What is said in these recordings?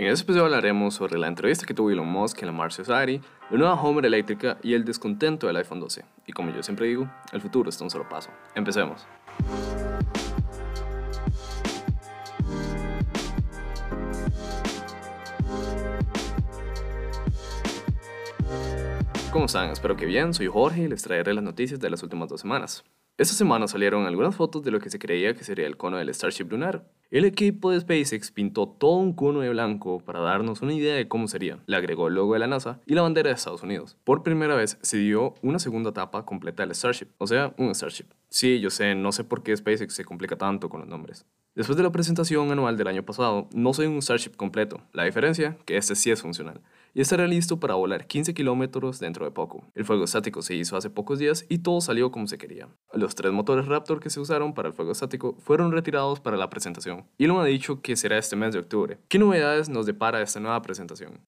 En este episodio hablaremos sobre la entrevista que tuvo Elon Musk en la Mars Society, la nueva Homer eléctrica y el descontento del iPhone 12. Y como yo siempre digo, el futuro está un solo paso. Empecemos. ¿Cómo están? Espero que bien. Soy Jorge y les traeré las noticias de las últimas dos semanas. Esta semana salieron algunas fotos de lo que se creía que sería el cono del Starship lunar. El equipo de SpaceX pintó todo un cono de blanco para darnos una idea de cómo sería. Le agregó el logo de la NASA y la bandera de Estados Unidos. Por primera vez se dio una segunda etapa completa del Starship, o sea, un Starship. Sí, yo sé, no sé por qué SpaceX se complica tanto con los nombres. Después de la presentación anual del año pasado, no soy un Starship completo. La diferencia, que este sí es funcional y estará listo para volar 15 kilómetros dentro de poco. El fuego estático se hizo hace pocos días y todo salió como se quería. Los tres motores Raptor que se usaron para el fuego estático fueron retirados para la presentación. Elon ha dicho que será este mes de octubre. ¿Qué novedades nos depara esta nueva presentación?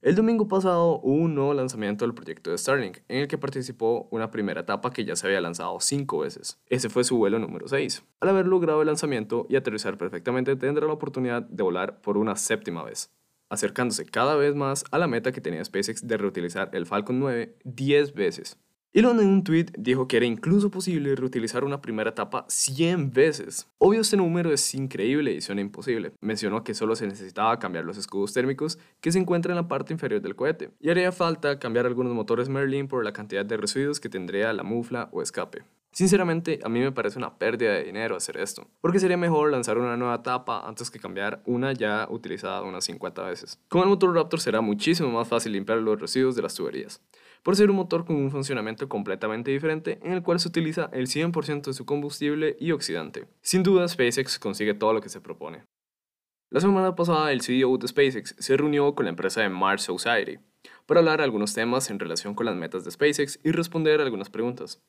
El domingo pasado hubo un nuevo lanzamiento del proyecto de Starlink, en el que participó una primera etapa que ya se había lanzado cinco veces. Ese fue su vuelo número 6. Al haber logrado el lanzamiento y aterrizar perfectamente, tendrá la oportunidad de volar por una séptima vez acercándose cada vez más a la meta que tenía SpaceX de reutilizar el Falcon 9 10 veces. Elon en un tweet dijo que era incluso posible reutilizar una primera etapa 100 veces. Obvio este número es increíble y suena imposible. Mencionó que solo se necesitaba cambiar los escudos térmicos que se encuentran en la parte inferior del cohete y haría falta cambiar algunos motores Merlin por la cantidad de residuos que tendría la mufla o escape. Sinceramente, a mí me parece una pérdida de dinero hacer esto, porque sería mejor lanzar una nueva tapa antes que cambiar una ya utilizada unas 50 veces. Con el motor Raptor será muchísimo más fácil limpiar los residuos de las tuberías, por ser un motor con un funcionamiento completamente diferente en el cual se utiliza el 100% de su combustible y oxidante. Sin duda, SpaceX consigue todo lo que se propone. La semana pasada, el CEO de SpaceX se reunió con la empresa de Mars Society para hablar algunos temas en relación con las metas de SpaceX y responder algunas preguntas.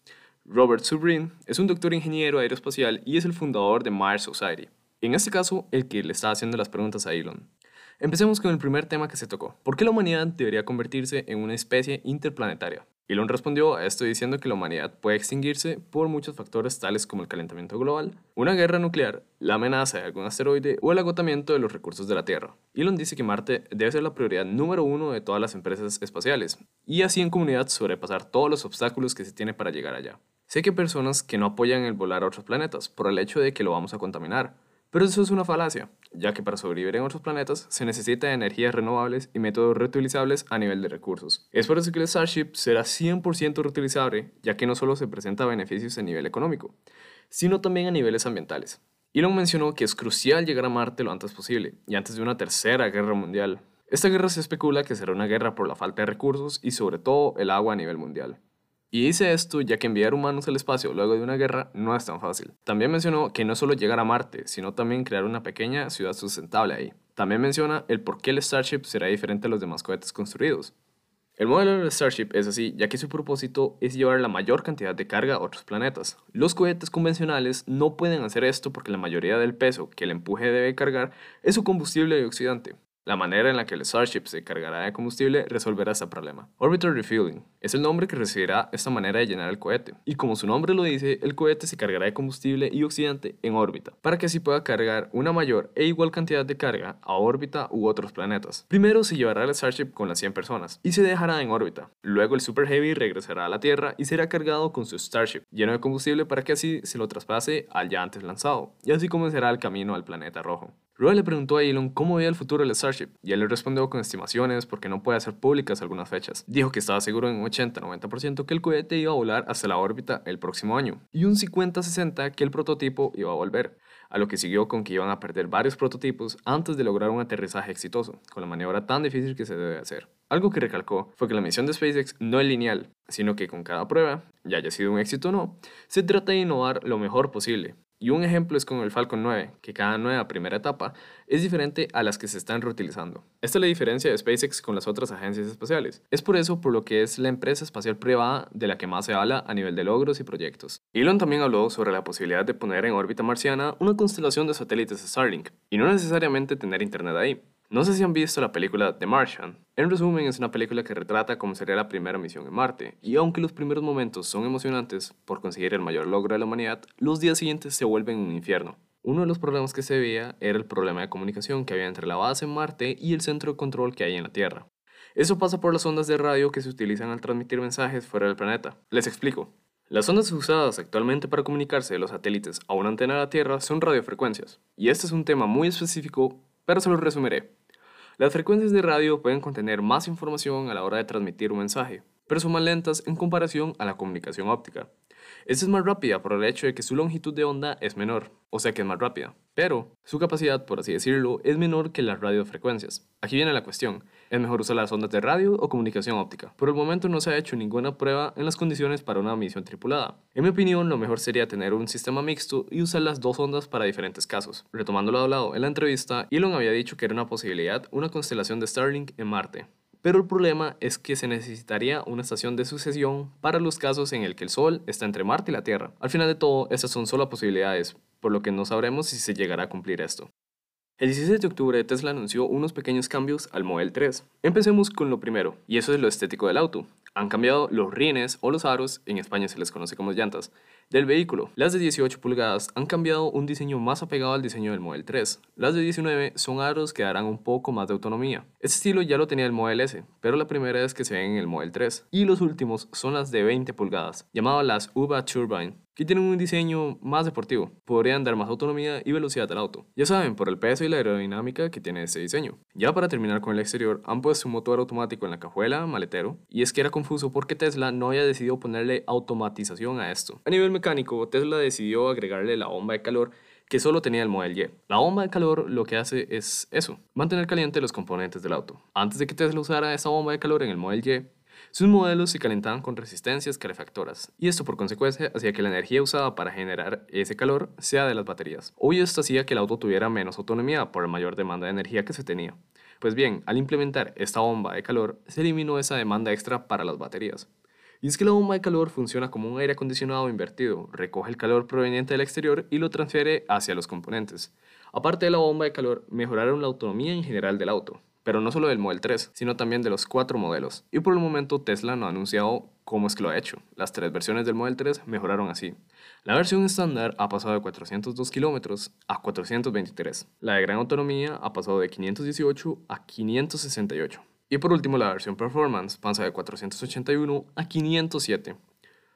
Robert Subrin es un doctor ingeniero aeroespacial y es el fundador de Mars Society. En este caso, el que le está haciendo las preguntas a Elon. Empecemos con el primer tema que se tocó. ¿Por qué la humanidad debería convertirse en una especie interplanetaria? Elon respondió a esto diciendo que la humanidad puede extinguirse por muchos factores tales como el calentamiento global, una guerra nuclear, la amenaza de algún asteroide o el agotamiento de los recursos de la Tierra. Elon dice que Marte debe ser la prioridad número uno de todas las empresas espaciales y así en comunidad sobrepasar todos los obstáculos que se tiene para llegar allá. Sé que hay personas que no apoyan el volar a otros planetas por el hecho de que lo vamos a contaminar, pero eso es una falacia, ya que para sobrevivir en otros planetas se necesita energías renovables y métodos reutilizables a nivel de recursos. Es por eso que el Starship será 100% reutilizable, ya que no solo se presenta beneficios a nivel económico, sino también a niveles ambientales. Elon mencionó que es crucial llegar a Marte lo antes posible, y antes de una tercera guerra mundial. Esta guerra se especula que será una guerra por la falta de recursos y sobre todo el agua a nivel mundial. Y dice esto ya que enviar humanos al espacio luego de una guerra no es tan fácil. También mencionó que no solo llegar a Marte, sino también crear una pequeña ciudad sustentable ahí. También menciona el por qué el Starship será diferente a los demás cohetes construidos. El modelo del Starship es así, ya que su propósito es llevar la mayor cantidad de carga a otros planetas. Los cohetes convencionales no pueden hacer esto porque la mayoría del peso que el empuje debe cargar es su combustible y oxidante. La manera en la que el Starship se cargará de combustible resolverá este problema. Orbital Refueling es el nombre que recibirá esta manera de llenar el cohete. Y como su nombre lo dice, el cohete se cargará de combustible y oxidante en órbita, para que así pueda cargar una mayor e igual cantidad de carga a órbita u otros planetas. Primero se llevará el Starship con las 100 personas y se dejará en órbita. Luego el Super Heavy regresará a la Tierra y será cargado con su Starship, lleno de combustible para que así se lo traspase al ya antes lanzado, y así comenzará el camino al planeta rojo. Roy le preguntó a Elon cómo veía el futuro del Starship y él le respondió con estimaciones porque no puede hacer públicas algunas fechas. Dijo que estaba seguro en un 80-90% que el cohete iba a volar hasta la órbita el próximo año y un 50-60% que el prototipo iba a volver, a lo que siguió con que iban a perder varios prototipos antes de lograr un aterrizaje exitoso, con la maniobra tan difícil que se debe hacer. Algo que recalcó fue que la misión de SpaceX no es lineal, sino que con cada prueba, ya haya sido un éxito o no, se trata de innovar lo mejor posible, y un ejemplo es con el Falcon 9, que cada nueva primera etapa es diferente a las que se están reutilizando. Esta es la diferencia de SpaceX con las otras agencias espaciales. Es por eso por lo que es la empresa espacial privada de la que más se habla a nivel de logros y proyectos. Elon también habló sobre la posibilidad de poner en órbita marciana una constelación de satélites Starlink, y no necesariamente tener internet ahí. No sé si han visto la película The Martian. En resumen, es una película que retrata cómo sería la primera misión en Marte, y aunque los primeros momentos son emocionantes por conseguir el mayor logro de la humanidad, los días siguientes se vuelven un infierno. Uno de los problemas que se veía era el problema de comunicación que había entre la base en Marte y el centro de control que hay en la Tierra. Eso pasa por las ondas de radio que se utilizan al transmitir mensajes fuera del planeta. Les explico. Las ondas usadas actualmente para comunicarse de los satélites a una antena de la Tierra son radiofrecuencias, y este es un tema muy específico, pero se lo resumiré. Las frecuencias de radio pueden contener más información a la hora de transmitir un mensaje, pero son más lentas en comparación a la comunicación óptica. Esta es más rápida por el hecho de que su longitud de onda es menor, o sea que es más rápida, pero su capacidad, por así decirlo, es menor que las radiofrecuencias. Aquí viene la cuestión, ¿es mejor usar las ondas de radio o comunicación óptica? Por el momento no se ha hecho ninguna prueba en las condiciones para una misión tripulada. En mi opinión, lo mejor sería tener un sistema mixto y usar las dos ondas para diferentes casos. Retomando lo hablado en la entrevista, Elon había dicho que era una posibilidad una constelación de Starlink en Marte, pero el problema es que se necesitaría una estación de sucesión para los casos en el que el Sol está entre Marte y la Tierra. Al final de todo, estas son solo posibilidades, por lo que no sabremos si se llegará a cumplir esto. El 16 de octubre Tesla anunció unos pequeños cambios al Model 3. Empecemos con lo primero, y eso es lo estético del auto. Han cambiado los rines o los aros, en España se les conoce como llantas, del vehículo. Las de 18 pulgadas han cambiado un diseño más apegado al diseño del Model 3. Las de 19 son aros que darán un poco más de autonomía. Este estilo ya lo tenía el Model S, pero la primera vez que se ven en el Model 3. Y los últimos son las de 20 pulgadas, llamadas las UVA Turbine que tienen un diseño más deportivo. Podrían dar más autonomía y velocidad al auto. Ya saben, por el peso y la aerodinámica que tiene este diseño. Ya para terminar con el exterior, han puesto un motor automático en la cajuela, maletero, y es que era confuso porque Tesla no había decidido ponerle automatización a esto. A nivel mecánico, Tesla decidió agregarle la bomba de calor que solo tenía el Model Y. La bomba de calor lo que hace es eso, mantener caliente los componentes del auto. Antes de que Tesla usara esa bomba de calor en el Model Y, sus modelos se calentaban con resistencias calefactoras, y esto por consecuencia hacía que la energía usada para generar ese calor sea de las baterías. Hoy esto hacía que el auto tuviera menos autonomía por la mayor demanda de energía que se tenía. Pues bien, al implementar esta bomba de calor, se eliminó esa demanda extra para las baterías. Y es que la bomba de calor funciona como un aire acondicionado invertido, recoge el calor proveniente del exterior y lo transfiere hacia los componentes. Aparte de la bomba de calor, mejoraron la autonomía en general del auto, pero no solo del Model 3, sino también de los cuatro modelos. Y por el momento Tesla no ha anunciado cómo es que lo ha hecho. Las tres versiones del Model 3 mejoraron así. La versión estándar ha pasado de 402 kilómetros a 423. La de gran autonomía ha pasado de 518 a 568. Y por último, la versión Performance pasa de 481 a 507.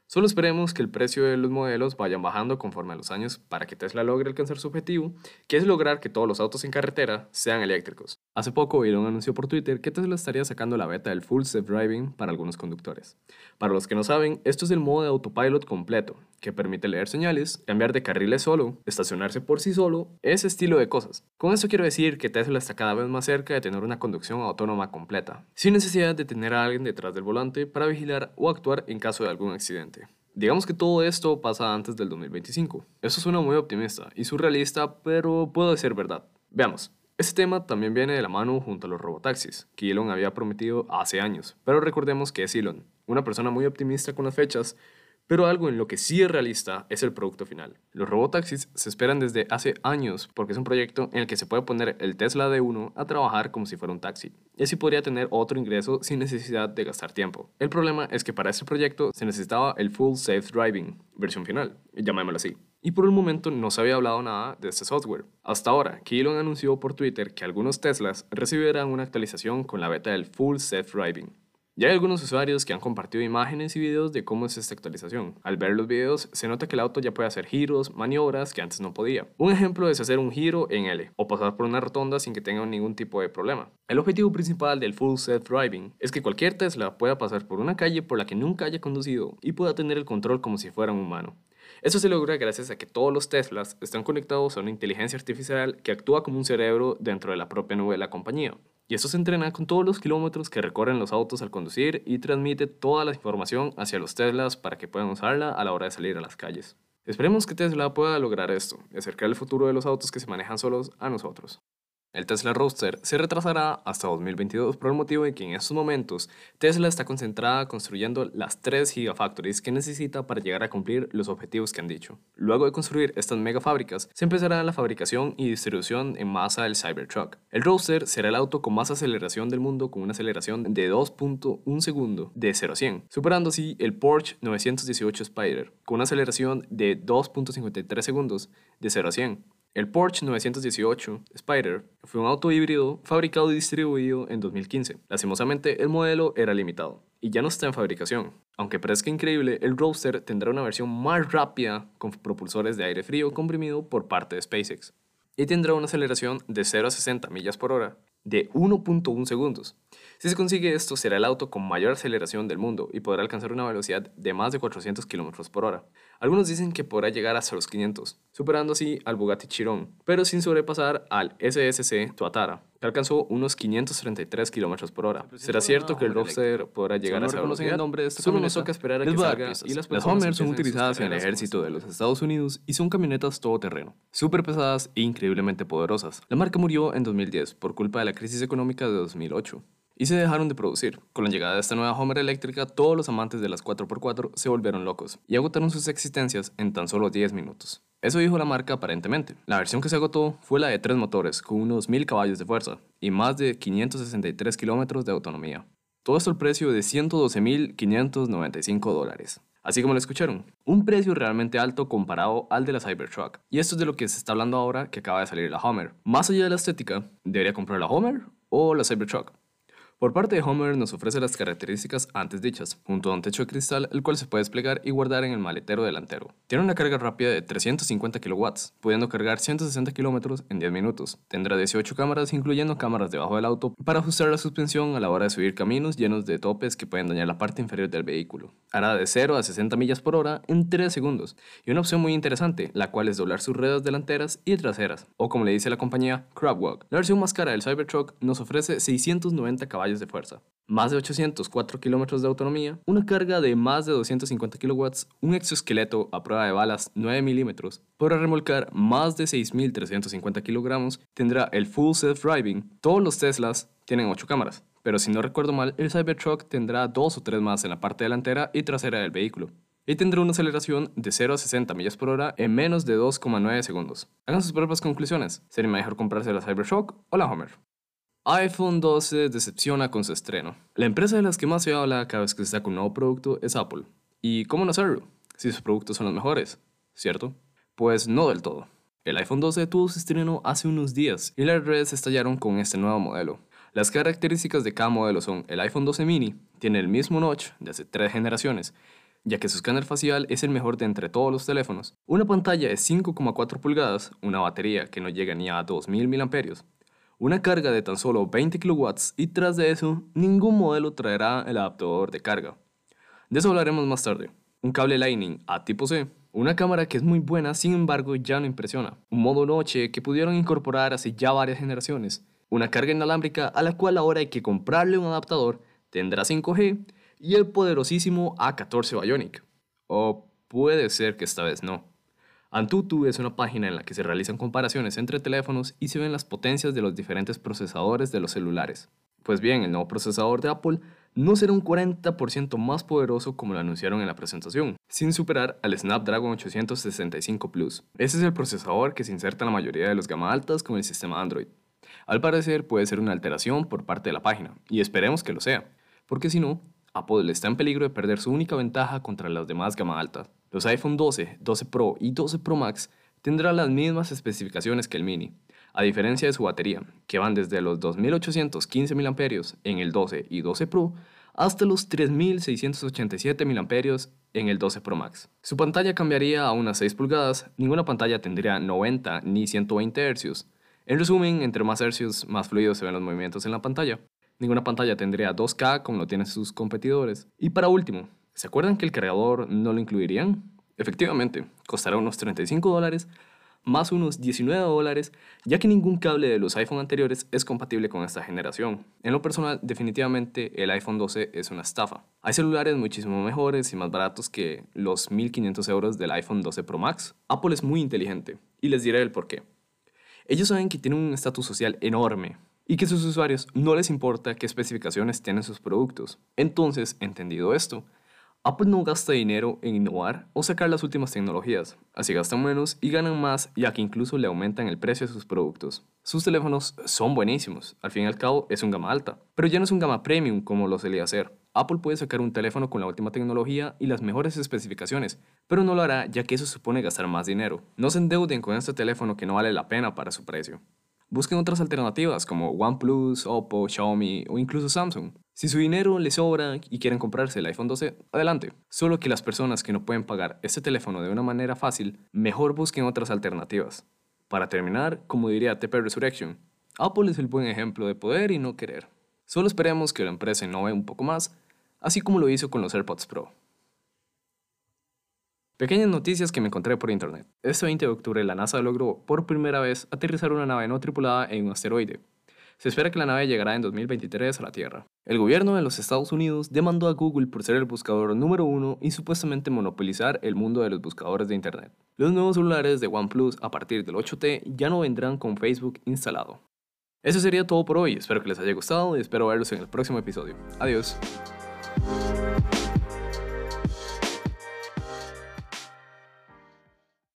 Solo esperemos que el precio de los modelos vayan bajando conforme a los años para que Tesla logre alcanzar su objetivo, que es lograr que todos los autos en carretera sean eléctricos. Hace poco Elon anunció por Twitter que Tesla estaría sacando la beta del Full Self Driving para algunos conductores. Para los que no saben, esto es el modo de autopilot completo, que permite leer señales, cambiar de carriles solo, estacionarse por sí solo, ese estilo de cosas. Con esto quiero decir que Tesla está cada vez más cerca de tener una conducción autónoma completa, sin necesidad de tener a alguien detrás del volante para vigilar o actuar en caso de algún accidente. Digamos que todo esto pasa antes del 2025. Eso suena muy optimista y surrealista, pero puede ser verdad. Veamos. Este tema también viene de la mano junto a los robotaxis, que Elon había prometido hace años, pero recordemos que es Elon, una persona muy optimista con las fechas, pero algo en lo que sí es realista es el producto final. Los robotaxis se esperan desde hace años porque es un proyecto en el que se puede poner el Tesla de uno a trabajar como si fuera un taxi. Y así podría tener otro ingreso sin necesidad de gastar tiempo. El problema es que para este proyecto se necesitaba el Full Safe Driving, versión final, llamémoslo así. Y por el momento no se había hablado nada de este software. Hasta ahora, Elon anunció por Twitter que algunos Teslas recibirán una actualización con la beta del Full Safe Driving. Ya hay algunos usuarios que han compartido imágenes y videos de cómo es esta actualización. Al ver los videos, se nota que el auto ya puede hacer giros, maniobras que antes no podía. Un ejemplo es hacer un giro en L o pasar por una rotonda sin que tenga ningún tipo de problema. El objetivo principal del Full Self Driving es que cualquier Tesla pueda pasar por una calle por la que nunca haya conducido y pueda tener el control como si fuera un humano. Eso se logra gracias a que todos los Teslas están conectados a una inteligencia artificial que actúa como un cerebro dentro de la propia nube de la compañía. Y esto se entrena con todos los kilómetros que recorren los autos al conducir y transmite toda la información hacia los Teslas para que puedan usarla a la hora de salir a las calles. Esperemos que Tesla pueda lograr esto, acercar el futuro de los autos que se manejan solos a nosotros. El Tesla Roadster se retrasará hasta 2022 por el motivo de que en estos momentos Tesla está concentrada construyendo las 3 gigafactories que necesita para llegar a cumplir los objetivos que han dicho. Luego de construir estas megafábricas, se empezará la fabricación y distribución en masa del Cybertruck. El Roadster será el auto con más aceleración del mundo con una aceleración de 2.1 segundo de 0 a 100, superando así el Porsche 918 Spider con una aceleración de 2.53 segundos de 0 a 100. El Porsche 918 Spider fue un auto híbrido fabricado y distribuido en 2015. Lastimosamente, el modelo era limitado y ya no está en fabricación. Aunque parezca increíble, el Roadster tendrá una versión más rápida con propulsores de aire frío comprimido por parte de SpaceX y tendrá una aceleración de 0 a 60 millas por hora de 1.1 segundos. Si se consigue esto, será el auto con mayor aceleración del mundo y podrá alcanzar una velocidad de más de 400 km por hora. Algunos dicen que podrá llegar hasta los 500, superando así al Bugatti Chiron, pero sin sobrepasar al SSC Tuatara, que alcanzó unos 533 km por hora. ¿Será cierto que el Roadster podrá llegar a esa velocidad? el nombre de esta Solo nos toca esperar a que salga y las, las Hummer son utilizadas en el ejército de los Estados Unidos y son camionetas todoterreno, súper pesadas e increíblemente poderosas. La marca murió en 2010 por culpa de la crisis económica de 2008 y se dejaron de producir. Con la llegada de esta nueva Homer eléctrica, todos los amantes de las 4x4 se volvieron locos y agotaron sus existencias en tan solo 10 minutos. Eso dijo la marca aparentemente. La versión que se agotó fue la de tres motores con unos 1000 caballos de fuerza y más de 563 kilómetros de autonomía. Todo esto al precio de 112.595 dólares. Así como lo escucharon, un precio realmente alto comparado al de la Cybertruck. Y esto es de lo que se está hablando ahora que acaba de salir la Homer. Más allá de la estética, ¿debería comprar la Homer o la Cybertruck? Por parte de Homer nos ofrece las características antes dichas, junto a un techo de cristal el cual se puede desplegar y guardar en el maletero delantero. Tiene una carga rápida de 350 kW, pudiendo cargar 160 km en 10 minutos. Tendrá 18 cámaras, incluyendo cámaras debajo del auto, para ajustar la suspensión a la hora de subir caminos llenos de topes que pueden dañar la parte inferior del vehículo. Hará de 0 a 60 millas por hora en 3 segundos, y una opción muy interesante, la cual es doblar sus ruedas delanteras y traseras, o como le dice la compañía, Crabwalk. La versión más cara del Cybertruck nos ofrece 690 caballos de fuerza, más de 804 kilómetros de autonomía, una carga de más de 250 kilowatts, un exoesqueleto a prueba de balas 9 milímetros, podrá remolcar más de 6.350 kilogramos, tendrá el Full Self Driving, todos los Teslas tienen 8 cámaras, pero si no recuerdo mal, el Cybertruck tendrá 2 o 3 más en la parte delantera y trasera del vehículo. Y tendrá una aceleración de 0 a 60 millas por hora en menos de 2,9 segundos. Hagan sus propias conclusiones. ¿Sería mejor comprarse la Cybertruck o la Homer? iPhone 12 decepciona con su estreno. La empresa de las que más se habla cada vez que se saca un nuevo producto es Apple. ¿Y cómo no hacerlo? Si sus productos son los mejores, ¿cierto? Pues no del todo. El iPhone 12 tuvo su estreno hace unos días y las redes estallaron con este nuevo modelo. Las características de cada modelo son el iPhone 12 mini, tiene el mismo notch de hace tres generaciones, ya que su escáner facial es el mejor de entre todos los teléfonos, una pantalla de 5,4 pulgadas, una batería que no llega ni a 2000 mAh, una carga de tan solo 20 kW y tras de eso, ningún modelo traerá el adaptador de carga. De eso hablaremos más tarde. Un cable Lightning a tipo C, una cámara que es muy buena, sin embargo ya no impresiona. Un modo noche que pudieron incorporar hace ya varias generaciones. Una carga inalámbrica a la cual ahora hay que comprarle un adaptador, tendrá 5G y el poderosísimo A14 Bionic. O puede ser que esta vez no. Antutu es una página en la que se realizan comparaciones entre teléfonos y se ven las potencias de los diferentes procesadores de los celulares. Pues bien, el nuevo procesador de Apple no será un 40% más poderoso como lo anunciaron en la presentación, sin superar al Snapdragon 865 Plus. Ese es el procesador que se inserta en la mayoría de los gama altas con el sistema Android. Al parecer puede ser una alteración por parte de la página, y esperemos que lo sea, porque si no, Apple está en peligro de perder su única ventaja contra las demás gama alta. Los iPhone 12, 12 Pro y 12 Pro Max tendrán las mismas especificaciones que el Mini, a diferencia de su batería, que van desde los 2815 mAh en el 12 y 12 Pro hasta los 3687 mAh en el 12 Pro Max. Su pantalla cambiaría a unas 6 pulgadas, ninguna pantalla tendría 90 ni 120 Hz. En resumen, entre más hercios, más fluidos se ven los movimientos en la pantalla. Ninguna pantalla tendría 2K como lo tienen sus competidores. Y para último, ¿Se acuerdan que el cargador no lo incluirían? Efectivamente, costará unos 35 dólares más unos 19 dólares, ya que ningún cable de los iPhone anteriores es compatible con esta generación. En lo personal, definitivamente el iPhone 12 es una estafa. Hay celulares muchísimo mejores y más baratos que los 1500 euros del iPhone 12 Pro Max. Apple es muy inteligente, y les diré el por qué. Ellos saben que tienen un estatus social enorme, y que sus usuarios no les importa qué especificaciones tienen sus productos. Entonces, entendido esto, Apple no gasta dinero en innovar o sacar las últimas tecnologías, así gastan menos y ganan más ya que incluso le aumentan el precio a sus productos. Sus teléfonos son buenísimos, al fin y al cabo es un gama alta, pero ya no es un gama premium como lo solía ser. Apple puede sacar un teléfono con la última tecnología y las mejores especificaciones, pero no lo hará ya que eso supone gastar más dinero. No se endeuden con este teléfono que no vale la pena para su precio. Busquen otras alternativas como OnePlus, Oppo, Xiaomi o incluso Samsung. Si su dinero les sobra y quieren comprarse el iPhone 12, adelante. Solo que las personas que no pueden pagar este teléfono de una manera fácil, mejor busquen otras alternativas. Para terminar, como diría TP Resurrection, Apple es el buen ejemplo de poder y no querer. Solo esperemos que la empresa innove un poco más, así como lo hizo con los AirPods Pro. Pequeñas noticias que me encontré por internet. Este 20 de octubre la NASA logró por primera vez aterrizar una nave no tripulada en un asteroide. Se espera que la nave llegará en 2023 a la Tierra. El gobierno de los Estados Unidos demandó a Google por ser el buscador número uno y supuestamente monopolizar el mundo de los buscadores de Internet. Los nuevos celulares de OnePlus a partir del 8T ya no vendrán con Facebook instalado. Eso sería todo por hoy, espero que les haya gustado y espero verlos en el próximo episodio. Adiós.